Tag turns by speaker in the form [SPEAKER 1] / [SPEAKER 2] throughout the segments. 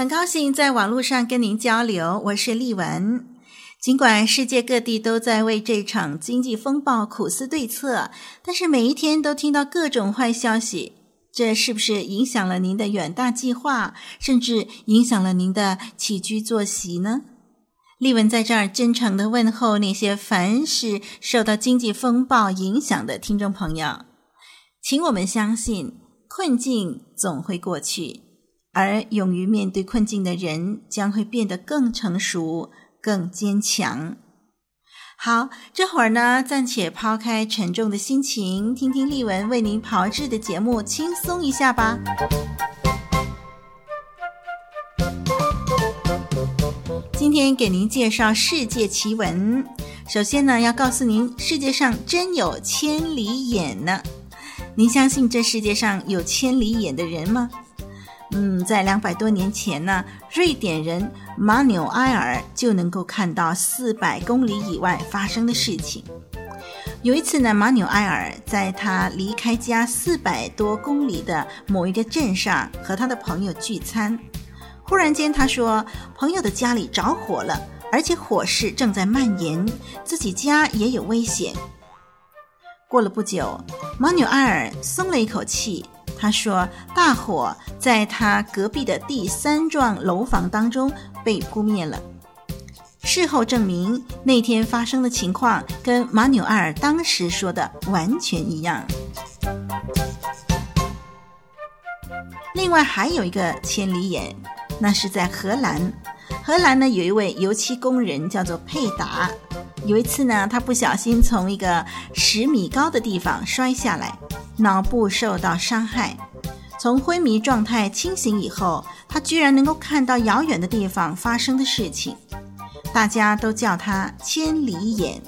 [SPEAKER 1] 很高兴在网络上跟您交流，我是丽文。尽管世界各地都在为这场经济风暴苦思对策，但是每一天都听到各种坏消息，这是不是影响了您的远大计划，甚至影响了您的起居作息呢？丽文在这儿真诚的问候那些凡是受到经济风暴影响的听众朋友，请我们相信，困境总会过去，而勇于面对困境的人将会变得更成熟。更坚强。好，这会儿呢，暂且抛开沉重的心情，听听丽文为您炮制的节目，轻松一下吧。今天给您介绍世界奇闻。首先呢，要告诉您，世界上真有千里眼呢。您相信这世界上有千里眼的人吗？嗯，在两百多年前呢，瑞典人马纽埃尔就能够看到四百公里以外发生的事情。有一次呢，马纽埃尔在他离开家四百多公里的某一个镇上和他的朋友聚餐，忽然间他说，朋友的家里着火了，而且火势正在蔓延，自己家也有危险。过了不久，马纽埃尔松了一口气。他说：“大火在他隔壁的第三幢楼房当中被扑灭了。事后证明，那天发生的情况跟马纽尔当时说的完全一样。另外还有一个千里眼，那是在荷兰。荷兰呢，有一位油漆工人叫做佩达。有一次呢，他不小心从一个十米高的地方摔下来。”脑部受到伤害，从昏迷状态清醒以后，他居然能够看到遥远的地方发生的事情，大家都叫他千里眼。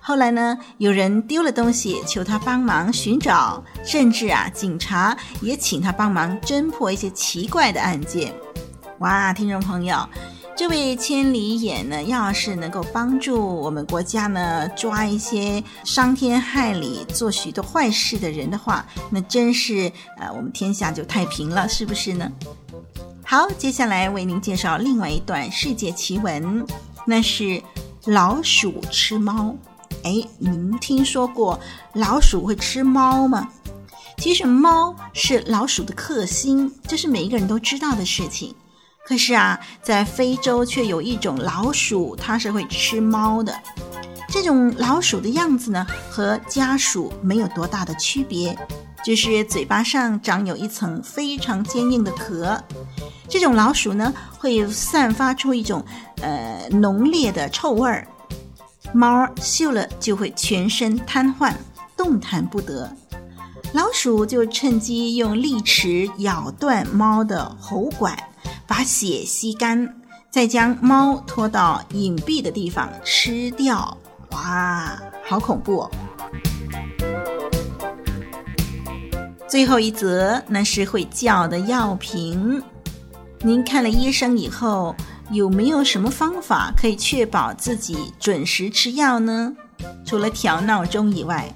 [SPEAKER 1] 后来呢，有人丢了东西，求他帮忙寻找，甚至啊，警察也请他帮忙侦破一些奇怪的案件。哇，听众朋友。这位千里眼呢，要是能够帮助我们国家呢，抓一些伤天害理、做许多坏事的人的话，那真是呃，我们天下就太平了，是不是呢？好，接下来为您介绍另外一段世界奇闻，那是老鼠吃猫。哎，您听说过老鼠会吃猫吗？其实猫是老鼠的克星，这是每一个人都知道的事情。可是啊，在非洲却有一种老鼠，它是会吃猫的。这种老鼠的样子呢，和家鼠没有多大的区别，就是嘴巴上长有一层非常坚硬的壳。这种老鼠呢，会散发出一种呃浓烈的臭味儿，猫嗅了就会全身瘫痪，动弹不得。老鼠就趁机用利齿咬断猫的喉管。把血吸干，再将猫拖到隐蔽的地方吃掉。哇，好恐怖！最后一则，那是会叫的药瓶。您看了医生以后，有没有什么方法可以确保自己准时吃药呢？除了调闹钟以外，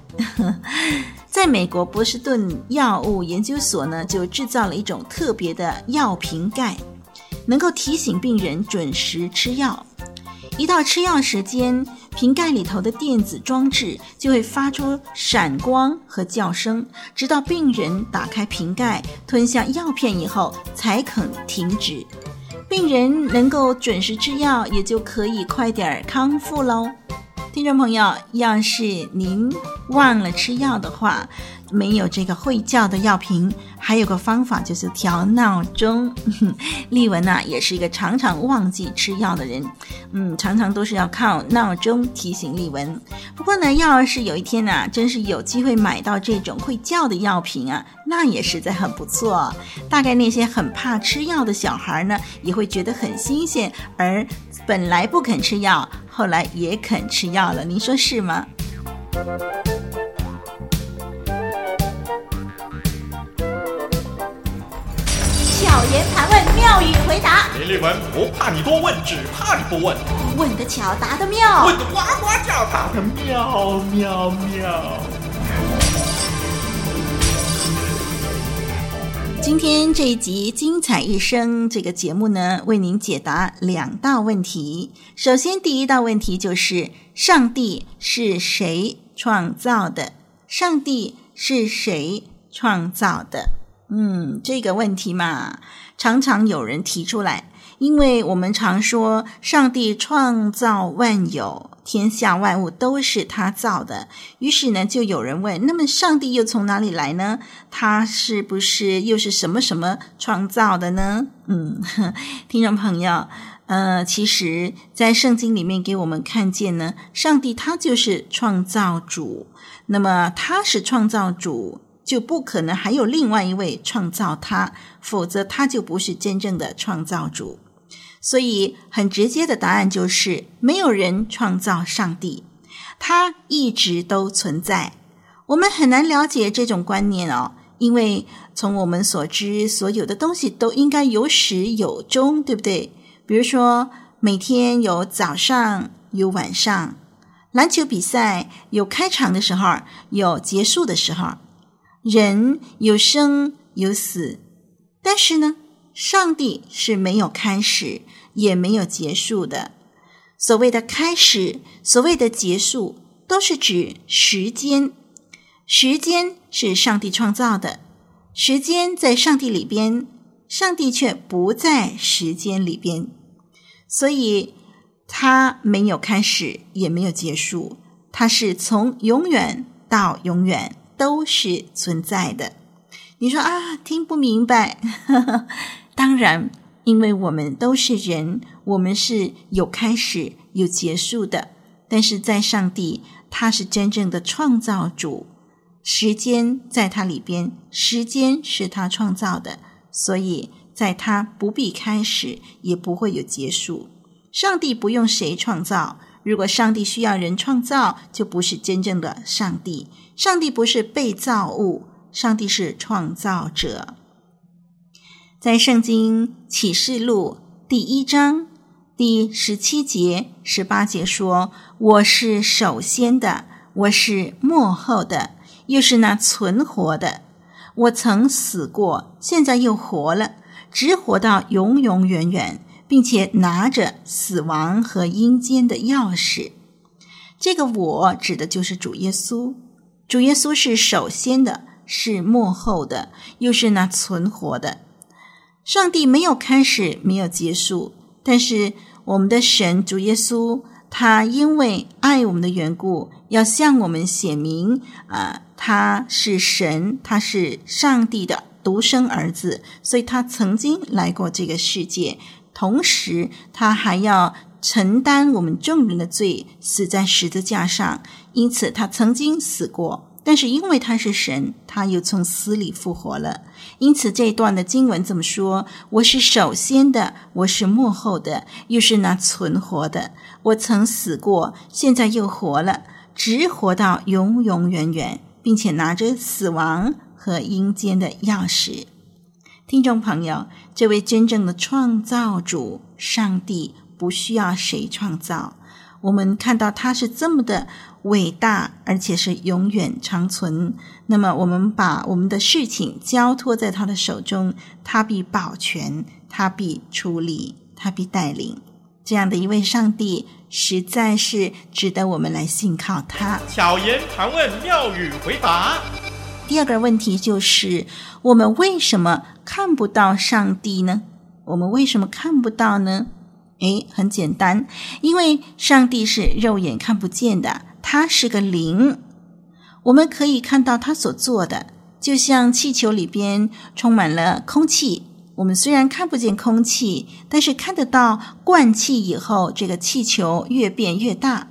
[SPEAKER 1] 在美国波士顿药物研究所呢，就制造了一种特别的药瓶盖。能够提醒病人准时吃药，一到吃药时间，瓶盖里头的电子装置就会发出闪光和叫声，直到病人打开瓶盖吞下药片以后才肯停止。病人能够准时吃药，也就可以快点康复喽。听众朋友，要是您忘了吃药的话，没有这个会叫的药瓶，还有个方法就是调闹钟。丽文呐、啊，也是一个常常忘记吃药的人，嗯，常常都是要靠闹钟提醒丽文。不过呢，要是有一天呐、啊，真是有机会买到这种会叫的药瓶啊，那也实在很不错。大概那些很怕吃药的小孩呢，也会觉得很新鲜，而本来不肯吃药，后来也肯吃药了。您说是吗？妙语回答。
[SPEAKER 2] 林丽文不怕你多问，只怕你不问。
[SPEAKER 1] 问得巧，答得妙。
[SPEAKER 2] 问得呱呱叫，答得妙妙妙。
[SPEAKER 1] 今天这一集精彩一生这个节目呢，为您解答两道问题。首先，第一道问题就是：上帝是谁创造的？上帝是谁创造的？嗯，这个问题嘛，常常有人提出来，因为我们常说上帝创造万有，天下万物都是他造的。于是呢，就有人问：那么上帝又从哪里来呢？他是不是又是什么什么创造的呢？嗯，听众朋友，呃，其实，在圣经里面给我们看见呢，上帝他就是创造主。那么他是创造主。就不可能还有另外一位创造他，否则他就不是真正的创造主。所以很直接的答案就是，没有人创造上帝，他一直都存在。我们很难了解这种观念哦，因为从我们所知，所有的东西都应该有始有终，对不对？比如说，每天有早上，有晚上；篮球比赛有开场的时候，有结束的时候。人有生有死，但是呢，上帝是没有开始也没有结束的。所谓的开始，所谓的结束，都是指时间。时间是上帝创造的，时间在上帝里边，上帝却不在时间里边，所以他没有开始也没有结束，他是从永远到永远。都是存在的。你说啊，听不明白。当然，因为我们都是人，我们是有开始有结束的。但是在上帝，他是真正的创造主，时间在他里边，时间是他创造的，所以在他不必开始，也不会有结束。上帝不用谁创造。如果上帝需要人创造，就不是真正的上帝。上帝不是被造物，上帝是创造者。在圣经启示录第一章第十七节、十八节说：“我是首先的，我是末后的，又是那存活的。我曾死过，现在又活了，直活到永永远远。”并且拿着死亡和阴间的钥匙，这个“我”指的就是主耶稣。主耶稣是首先的，是幕后的，又是那存活的。上帝没有开始，没有结束，但是我们的神主耶稣，他因为爱我们的缘故，要向我们显明啊、他是神，他是上帝的独生儿子，所以他曾经来过这个世界。同时，他还要承担我们众人的罪，死在十字架上。因此，他曾经死过，但是因为他是神，他又从死里复活了。因此，这一段的经文这么说：“我是首先的，我是末后的，又是那存活的。我曾死过，现在又活了，直活到永永远远，并且拿着死亡和阴间的钥匙。”听众朋友，这位真正的创造主上帝不需要谁创造。我们看到他是这么的伟大，而且是永远长存。那么，我们把我们的事情交托在他的手中，他必保全，他必处理，他必带领。这样的一位上帝，实在是值得我们来信靠他。
[SPEAKER 2] 巧言盘问，妙语回答。
[SPEAKER 1] 第二个问题就是，我们为什么看不到上帝呢？我们为什么看不到呢？诶，很简单，因为上帝是肉眼看不见的，他是个灵，我们可以看到他所做的，就像气球里边充满了空气。我们虽然看不见空气，但是看得到灌气以后，这个气球越变越大。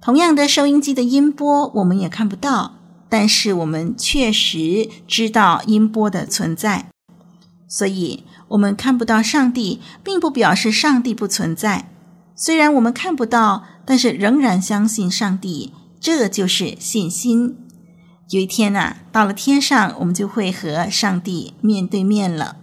[SPEAKER 1] 同样的，收音机的音波我们也看不到，但是我们确实知道音波的存在。所以，我们看不到上帝，并不表示上帝不存在。虽然我们看不到，但是仍然相信上帝，这就是信心。有一天呐，到了天上，我们就会和上帝面对面了。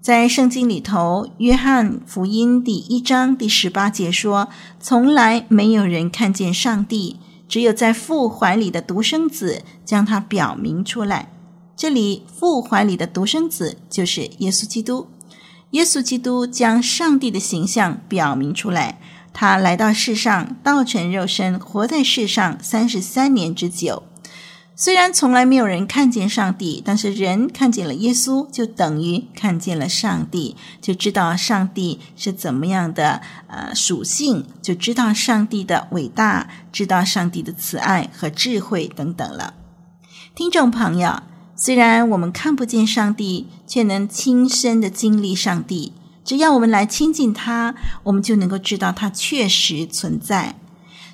[SPEAKER 1] 在圣经里头，《约翰福音》第一章第十八节说：“从来没有人看见上帝，只有在父怀里的独生子将他表明出来。”这里“父怀里的独生子”就是耶稣基督。耶稣基督将上帝的形象表明出来，他来到世上，道成肉身，活在世上三十三年之久。虽然从来没有人看见上帝，但是人看见了耶稣，就等于看见了上帝，就知道上帝是怎么样的呃属性，就知道上帝的伟大，知道上帝的慈爱和智慧等等了。听众朋友，虽然我们看不见上帝，却能亲身的经历上帝。只要我们来亲近他，我们就能够知道他确实存在。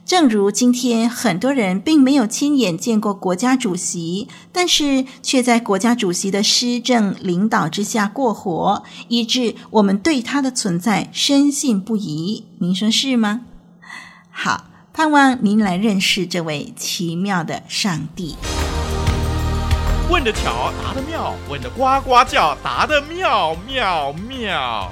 [SPEAKER 1] 正如今天很多人并没有亲眼见过国家主席，但是却在国家主席的施政领导之下过活，以致我们对他的存在深信不疑。您说是吗？好，盼望您来认识这位奇妙的上帝。
[SPEAKER 2] 问得巧，答得妙；问得呱呱叫，答得妙妙妙。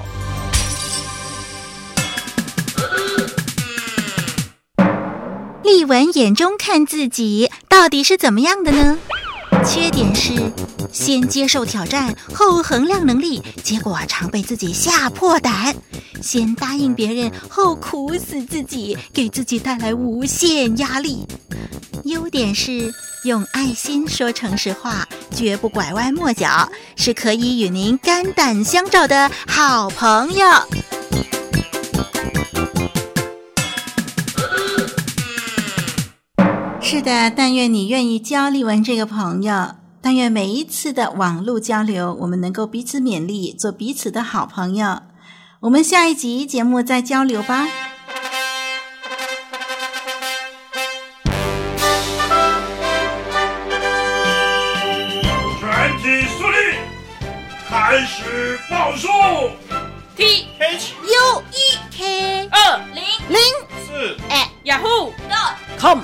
[SPEAKER 3] 丽文眼中看自己到底是怎么样的呢？缺点是先接受挑战后衡量能力，结果常被自己吓破胆；先答应别人后苦死自己，给自己带来无限压力。优点是用爱心说诚实话，绝不拐弯抹角，是可以与您肝胆相照的好朋友。
[SPEAKER 1] 是的，但愿你愿意交丽文这个朋友。但愿每一次的网络交流，我们能够彼此勉励，做彼此的好朋友。我们下一集节目再交流吧。
[SPEAKER 4] 全体肃立，开始报数。
[SPEAKER 5] T
[SPEAKER 2] H
[SPEAKER 1] U E K
[SPEAKER 5] 二零
[SPEAKER 1] 零
[SPEAKER 2] 四
[SPEAKER 5] at，Yahoo dot
[SPEAKER 1] com。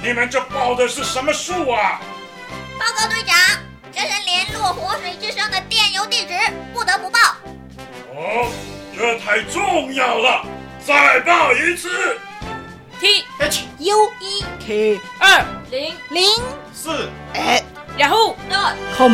[SPEAKER 4] 你们这报的是什么数啊？
[SPEAKER 6] 报告队长，这是联络活水之声的电邮地址，不得不报。
[SPEAKER 4] 哦，这太重要了，再报一次。
[SPEAKER 5] T
[SPEAKER 2] H
[SPEAKER 1] U E K
[SPEAKER 5] 二零
[SPEAKER 1] 零
[SPEAKER 2] 四
[SPEAKER 1] 哎
[SPEAKER 5] Yahoo dot
[SPEAKER 1] com。